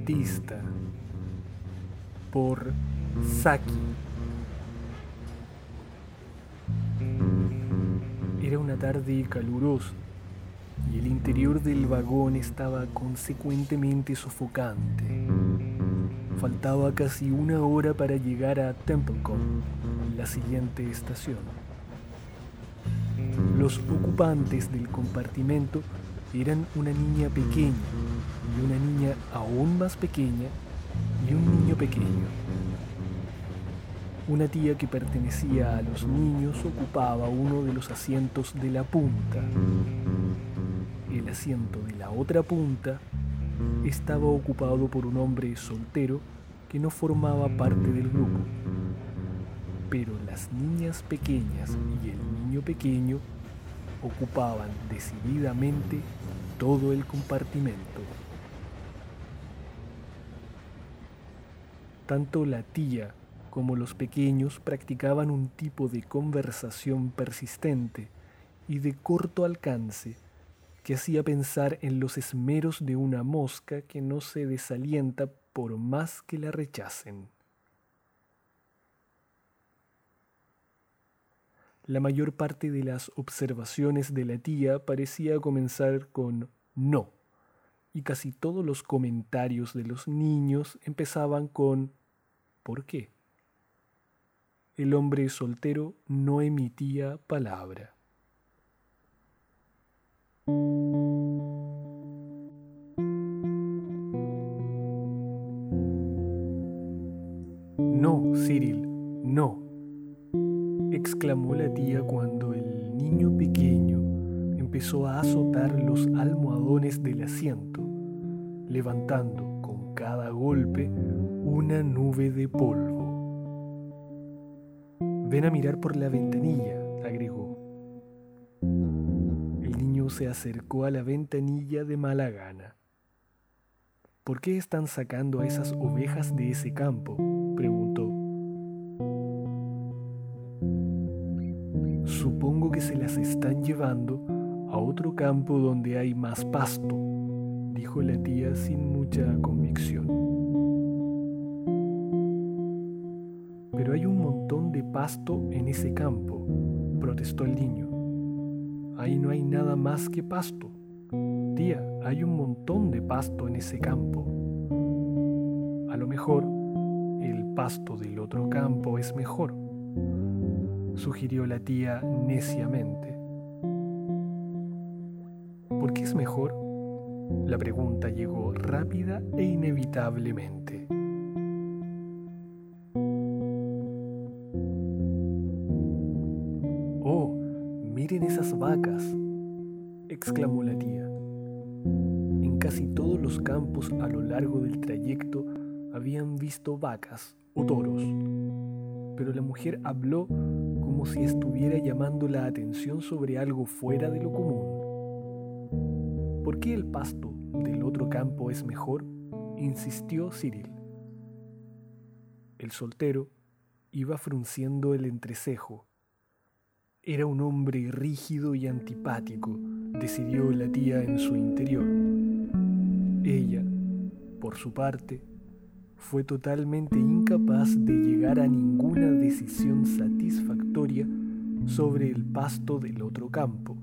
El cuentista por Saki. Era una tarde calurosa y el interior del vagón estaba consecuentemente sofocante. Faltaba casi una hora para llegar a Templecon, la siguiente estación. Los ocupantes del compartimento eran una niña pequeña una niña aún más pequeña y un niño pequeño. Una tía que pertenecía a los niños ocupaba uno de los asientos de la punta. El asiento de la otra punta estaba ocupado por un hombre soltero que no formaba parte del grupo. Pero las niñas pequeñas y el niño pequeño ocupaban decididamente todo el compartimento. Tanto la tía como los pequeños practicaban un tipo de conversación persistente y de corto alcance que hacía pensar en los esmeros de una mosca que no se desalienta por más que la rechacen. La mayor parte de las observaciones de la tía parecía comenzar con no, y casi todos los comentarios de los niños empezaban con ¿por qué? El hombre soltero no emitía palabra. No, Cyril, no, exclamó la tía cuando el niño pequeño empezó a azotar los almohadones del asiento, levantando cada golpe una nube de polvo. Ven a mirar por la ventanilla, agregó. El niño se acercó a la ventanilla de mala gana. ¿Por qué están sacando a esas ovejas de ese campo? preguntó. Supongo que se las están llevando a otro campo donde hay más pasto, dijo la tía sin mucha convicción. Pero hay un montón de pasto en ese campo, protestó el niño. Ahí no hay nada más que pasto. Tía, hay un montón de pasto en ese campo. A lo mejor el pasto del otro campo es mejor, sugirió la tía neciamente. ¿Por qué es mejor? La pregunta llegó rápida e inevitablemente. Oh, miren esas vacas, exclamó la tía. En casi todos los campos a lo largo del trayecto habían visto vacas o toros, pero la mujer habló como si estuviera llamando la atención sobre algo fuera de lo común. ¿Por qué el pasto del otro campo es mejor? insistió Cyril. El soltero iba frunciendo el entrecejo. Era un hombre rígido y antipático, decidió la tía en su interior. Ella, por su parte, fue totalmente incapaz de llegar a ninguna decisión satisfactoria sobre el pasto del otro campo.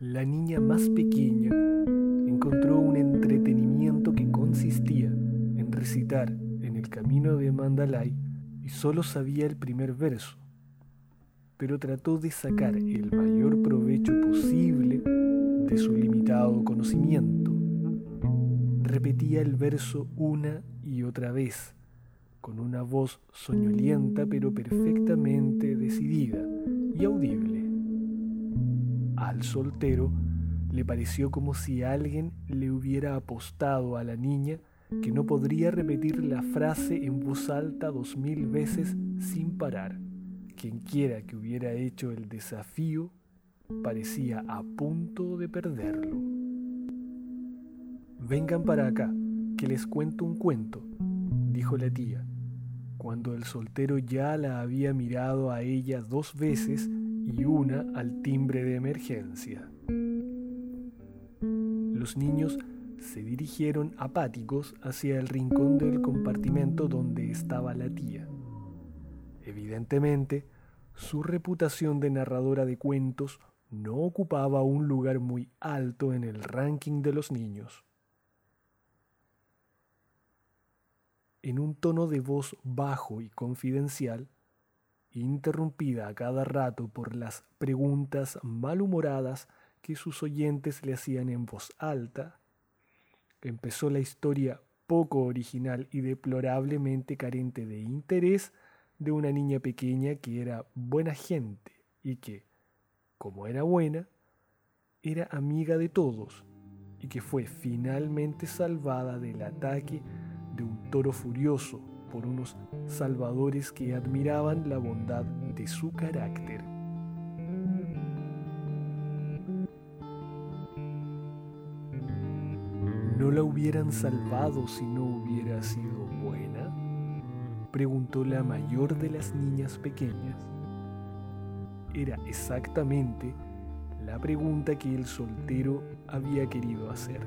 La niña más pequeña encontró un entretenimiento que consistía en recitar en el camino de Mandalay y solo sabía el primer verso, pero trató de sacar el mayor provecho posible de su limitado conocimiento. Repetía el verso una y otra vez, con una voz soñolienta pero perfectamente decidida y audible. Al soltero le pareció como si alguien le hubiera apostado a la niña que no podría repetir la frase en voz alta dos mil veces sin parar. Quienquiera que hubiera hecho el desafío parecía a punto de perderlo. Vengan para acá, que les cuento un cuento, dijo la tía, cuando el soltero ya la había mirado a ella dos veces y una al timbre de emergencia. Los niños se dirigieron apáticos hacia el rincón del compartimento donde estaba la tía. Evidentemente, su reputación de narradora de cuentos no ocupaba un lugar muy alto en el ranking de los niños. En un tono de voz bajo y confidencial, interrumpida a cada rato por las preguntas malhumoradas que sus oyentes le hacían en voz alta, empezó la historia poco original y deplorablemente carente de interés de una niña pequeña que era buena gente y que, como era buena, era amiga de todos y que fue finalmente salvada del ataque de un toro furioso por unos salvadores que admiraban la bondad de su carácter. ¿No la hubieran salvado si no hubiera sido buena? Preguntó la mayor de las niñas pequeñas. Era exactamente la pregunta que el soltero había querido hacer.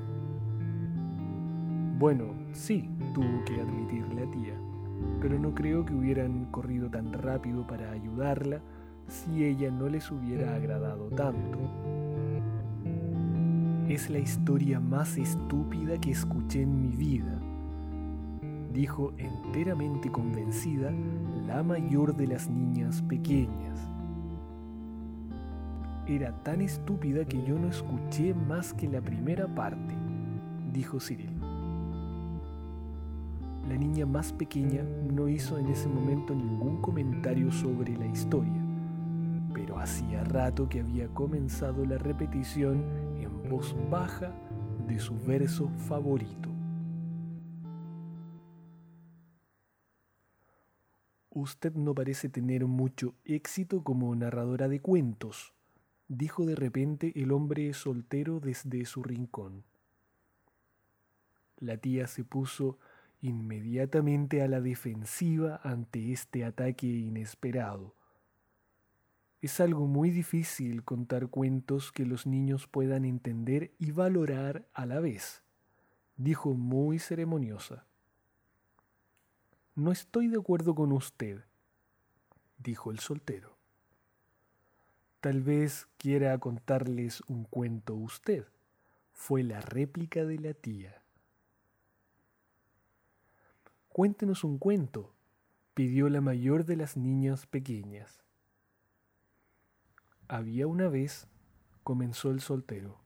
Bueno, sí, tuvo que admitirle a tía, pero no creo que hubieran corrido tan rápido para ayudarla si ella no les hubiera agradado tanto. Es la historia más estúpida que escuché en mi vida, dijo enteramente convencida la mayor de las niñas pequeñas. Era tan estúpida que yo no escuché más que la primera parte, dijo Cyril. La niña más pequeña no hizo en ese momento ningún comentario sobre la historia, pero hacía rato que había comenzado la repetición voz baja de su verso favorito. Usted no parece tener mucho éxito como narradora de cuentos, dijo de repente el hombre soltero desde su rincón. La tía se puso inmediatamente a la defensiva ante este ataque inesperado es algo muy difícil contar cuentos que los niños puedan entender y valorar a la vez, dijo muy ceremoniosa. No estoy de acuerdo con usted, dijo el soltero. Tal vez quiera contarles un cuento usted, fue la réplica de la tía. Cuéntenos un cuento, pidió la mayor de las niñas pequeñas. Había una vez, comenzó el soltero,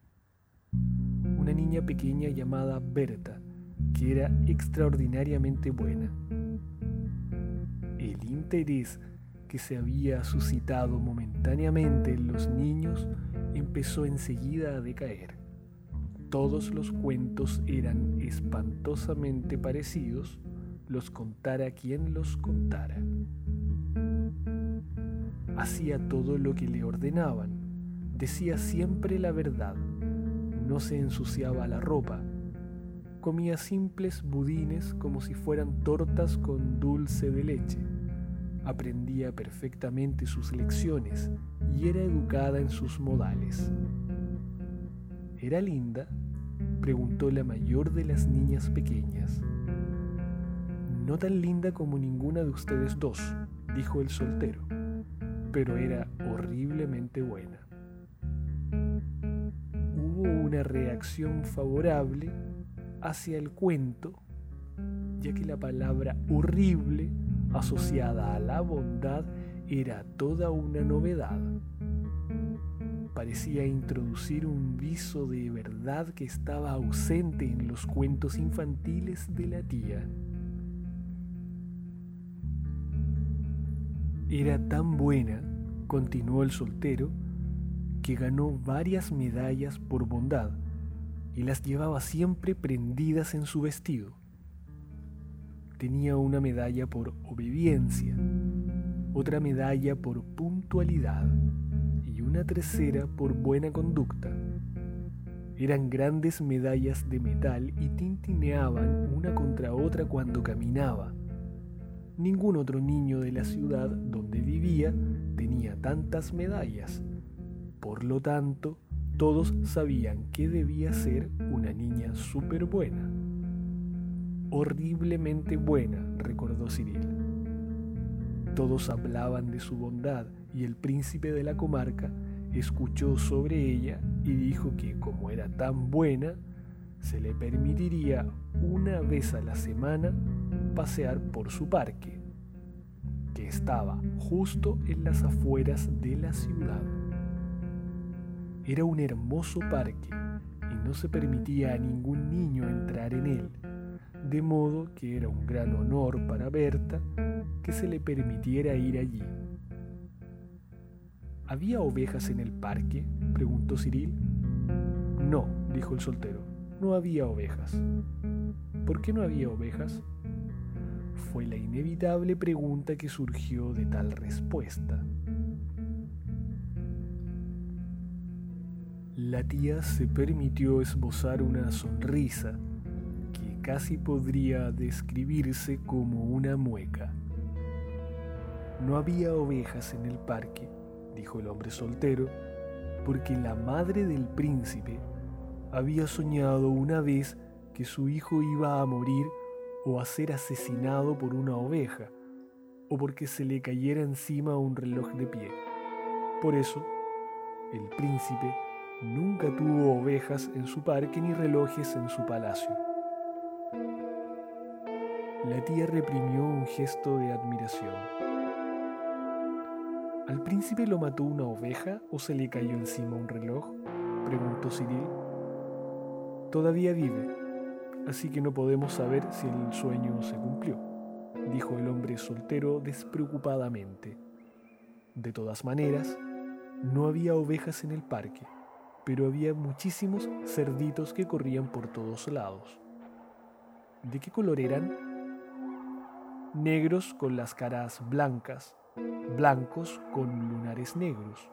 una niña pequeña llamada Berta, que era extraordinariamente buena. El interés que se había suscitado momentáneamente en los niños empezó enseguida a decaer. Todos los cuentos eran espantosamente parecidos, los contara quien los contara hacía todo lo que le ordenaban, decía siempre la verdad, no se ensuciaba la ropa, comía simples budines como si fueran tortas con dulce de leche, aprendía perfectamente sus lecciones y era educada en sus modales. ¿Era linda? preguntó la mayor de las niñas pequeñas. No tan linda como ninguna de ustedes dos, dijo el soltero pero era horriblemente buena. una reacción favorable hacia el cuento, ya que la palabra horrible asociada a la bondad era toda una novedad. Parecía introducir un viso de verdad que estaba ausente en los cuentos infantiles de la tía. Era tan buena, continuó el soltero, que ganó varias medallas por bondad y las llevaba siempre prendidas en su vestido. Tenía una medalla por obediencia, otra medalla por puntualidad y una tercera por buena conducta. Eran grandes medallas de metal y tintineaban una contra otra cuando caminaba Ningún otro niño de la ciudad donde vivía tenía tantas medallas. Por lo tanto, todos sabían que debía ser una niña súper buena. Horriblemente buena, recordó Cyril. Todos hablaban de su bondad y el príncipe de la comarca escuchó sobre ella y dijo que como era tan buena, se le permitiría una vez a la semana pasear por su parque, que estaba justo en las afueras de la ciudad. Era un hermoso parque y no se permitía a ningún niño entrar en él, de modo que era un gran honor para Berta que se le permitiera ir allí. ¿Había ovejas en el parque? preguntó Cyril. No, dijo el soltero, no había ovejas. ¿Por qué no había ovejas? Fue la inevitable pregunta que surgió de tal respuesta. La tía se permitió esbozar una sonrisa que casi podría describirse como una mueca. No había ovejas en el parque, dijo el hombre soltero, porque la madre del príncipe había soñado una vez que su hijo iba a morir o a ser asesinado por una oveja, o porque se le cayera encima un reloj de pie. Por eso, el príncipe nunca tuvo ovejas en su parque ni relojes en su palacio. La tía reprimió un gesto de admiración. ¿Al príncipe lo mató una oveja o se le cayó encima un reloj? preguntó Cyril. Todavía vive, así que no podemos saber si el sueño se cumplió, dijo el hombre soltero despreocupadamente. De todas maneras, no había ovejas en el parque, pero había muchísimos cerditos que corrían por todos lados. ¿De qué color eran? Negros con las caras blancas, blancos con lunares negros,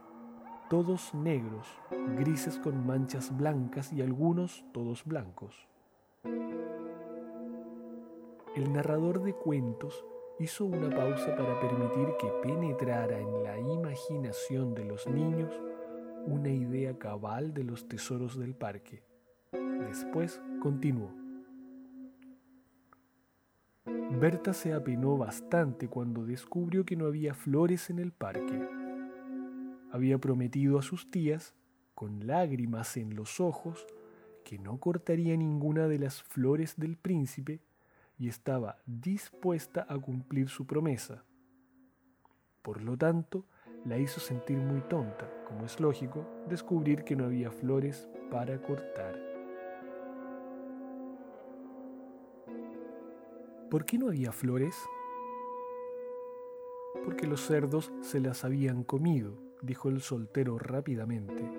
todos negros, grises con manchas blancas y algunos todos blancos. El narrador de cuentos hizo una pausa para permitir que penetrara en la imaginación de los niños una idea cabal de los tesoros del parque. Después continuó. Berta se apenó bastante cuando descubrió que no había flores en el parque. Había prometido a sus tías, con lágrimas en los ojos, que no cortaría ninguna de las flores del príncipe y estaba dispuesta a cumplir su promesa. Por lo tanto, la hizo sentir muy tonta, como es lógico, descubrir que no había flores para cortar. ¿Por qué no había flores? Porque los cerdos se las habían comido, dijo el soltero rápidamente.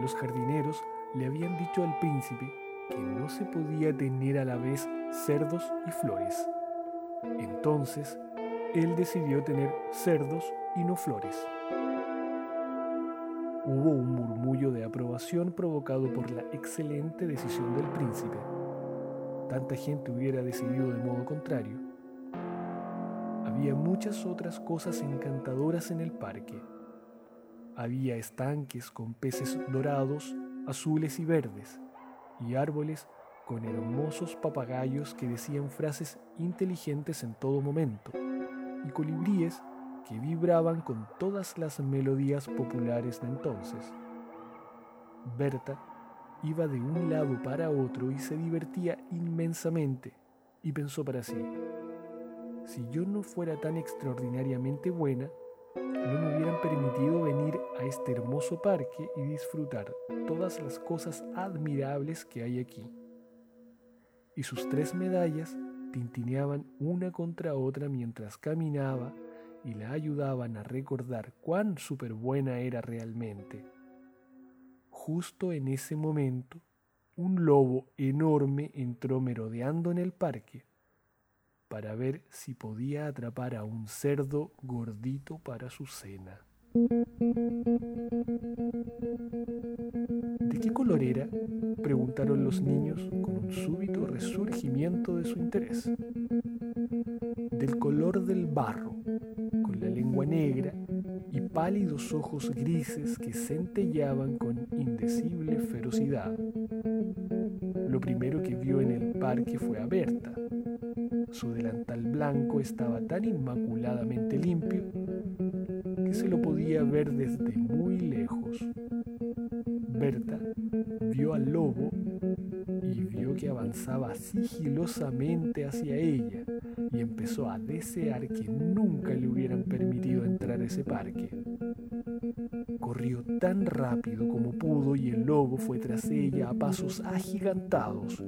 Los jardineros le habían dicho al príncipe que no se podía tener a la vez cerdos y flores. Entonces, él decidió tener cerdos y no flores. Hubo un murmullo de aprobación provocado por la excelente decisión del príncipe. Tanta gente hubiera decidido de modo contrario. Había muchas otras cosas encantadoras en el parque. Había estanques con peces dorados, azules y verdes, y árboles con hermosos papagayos que decían frases inteligentes en todo momento, y colibríes que vibraban con todas las melodías populares de entonces. Berta iba de un lado para otro y se divertía inmensamente, y pensó para sí, si yo no fuera tan extraordinariamente buena, no me hubieran permitido venir a este hermoso parque y disfrutar todas las cosas admirables que hay aquí. Y sus tres medallas tintineaban una contra otra mientras caminaba y la ayudaban a recordar cuán súper buena era realmente. Justo en ese momento, un lobo enorme entró merodeando en el parque para ver si podía atrapar a un cerdo gordito para su cena. ¿De qué color era? preguntaron los niños con un súbito resurgimiento de su interés. Del color del barro, con la lengua negra y pálidos ojos grises que centellaban con indecible ferocidad. Lo primero que vio en el parque fue a Berta, su delantal blanco estaba tan inmaculadamente limpio que se lo podía ver desde muy lejos. Berta vio al lobo y vio que avanzaba sigilosamente hacia ella y empezó a desear que nunca le hubieran permitido entrar a ese parque. Corrió tan rápido como pudo y el lobo fue tras ella a pasos agigantados.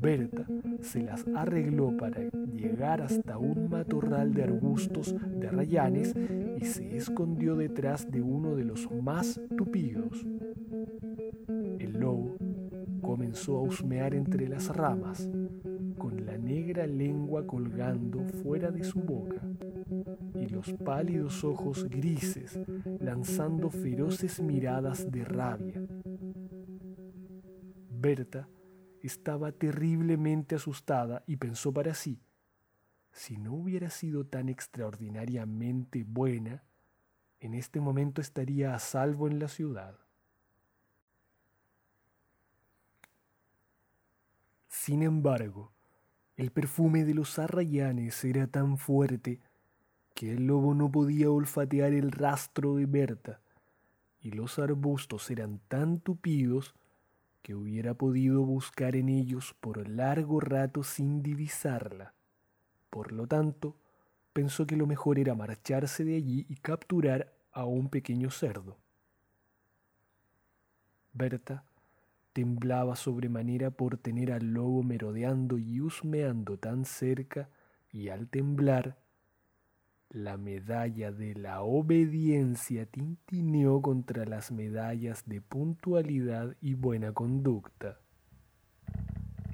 Berta se las arregló para llegar hasta un matorral de arbustos de rayanes y se escondió detrás de uno de los más tupidos. El lobo comenzó a husmear entre las ramas, con la negra lengua colgando fuera de su boca y los pálidos ojos grises lanzando feroces miradas de rabia. Berta estaba terriblemente asustada y pensó para sí, si no hubiera sido tan extraordinariamente buena, en este momento estaría a salvo en la ciudad. Sin embargo, el perfume de los arrayanes era tan fuerte que el lobo no podía olfatear el rastro de Berta, y los arbustos eran tan tupidos que hubiera podido buscar en ellos por largo rato sin divisarla. Por lo tanto, pensó que lo mejor era marcharse de allí y capturar a un pequeño cerdo. Berta temblaba sobremanera por tener al lobo merodeando y husmeando tan cerca, y al temblar la medalla de la obediencia tintineó contra las medallas de puntualidad y buena conducta.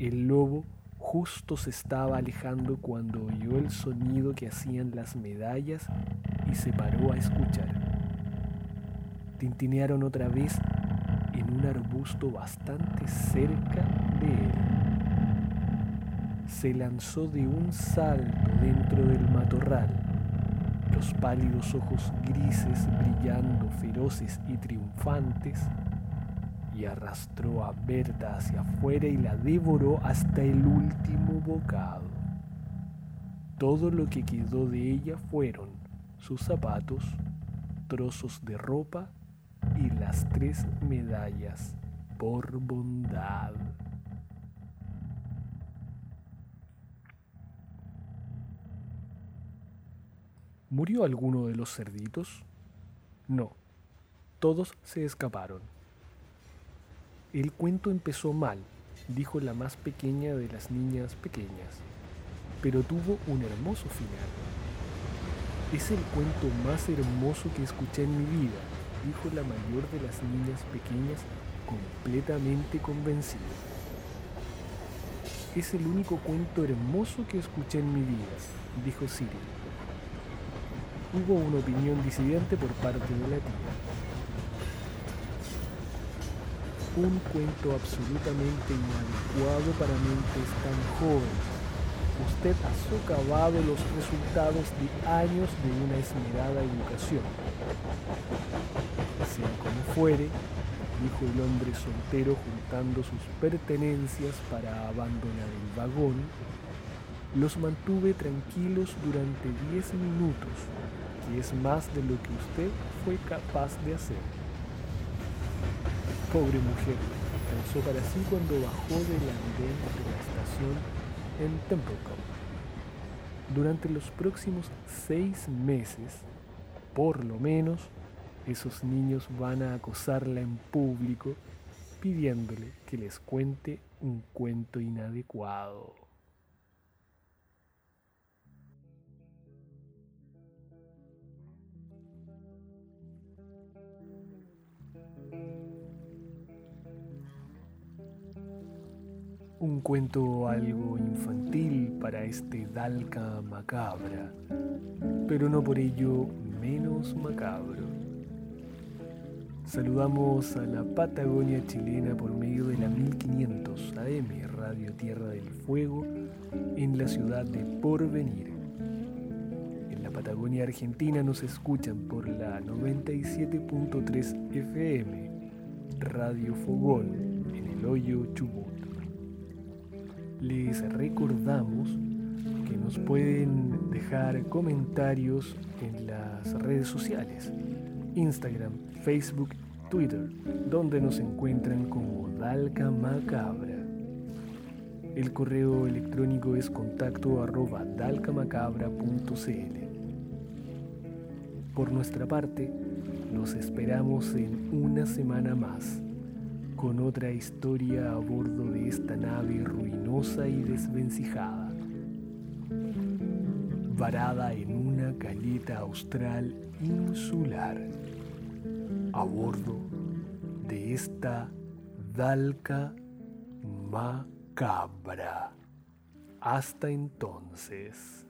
El lobo justo se estaba alejando cuando oyó el sonido que hacían las medallas y se paró a escuchar. Tintinearon otra vez en un arbusto bastante cerca de él. Se lanzó de un salto dentro del matorral los pálidos ojos grises brillando feroces y triunfantes, y arrastró a Berta hacia afuera y la devoró hasta el último bocado. Todo lo que quedó de ella fueron sus zapatos, trozos de ropa y las tres medallas por bondad. ¿Murió alguno de los cerditos? No, todos se escaparon. El cuento empezó mal, dijo la más pequeña de las niñas pequeñas, pero tuvo un hermoso final. Es el cuento más hermoso que escuché en mi vida, dijo la mayor de las niñas pequeñas completamente convencida. Es el único cuento hermoso que escuché en mi vida, dijo Siri hubo una opinión disidente por parte de la tía. Un cuento absolutamente inadecuado para mentes tan jóvenes. Usted ha socavado los resultados de años de una esmerada educación. Sea como fuere, dijo el hombre soltero juntando sus pertenencias para abandonar el vagón, los mantuve tranquilos durante diez minutos y es más de lo que usted fue capaz de hacer. Pobre mujer, descansó para sí cuando bajó del andén de la estación en Templecom. Durante los próximos seis meses, por lo menos, esos niños van a acosarla en público pidiéndole que les cuente un cuento inadecuado. Un cuento algo infantil para este Dalca macabra, pero no por ello menos macabro. Saludamos a la Patagonia chilena por medio de la 1500 AM Radio Tierra del Fuego en la ciudad de Porvenir. En la Patagonia Argentina nos escuchan por la 97.3 FM Radio Fogón en el Hoyo Chubut. Les recordamos que nos pueden dejar comentarios en las redes sociales, Instagram, Facebook, Twitter, donde nos encuentran como Dalca Macabra. El correo electrónico es contacto arroba dalcamacabra.cl. Por nuestra parte, los esperamos en una semana más con otra historia a bordo de esta nave ruinosa y desvencijada, varada en una caleta austral insular, a bordo de esta Dalca macabra. Hasta entonces.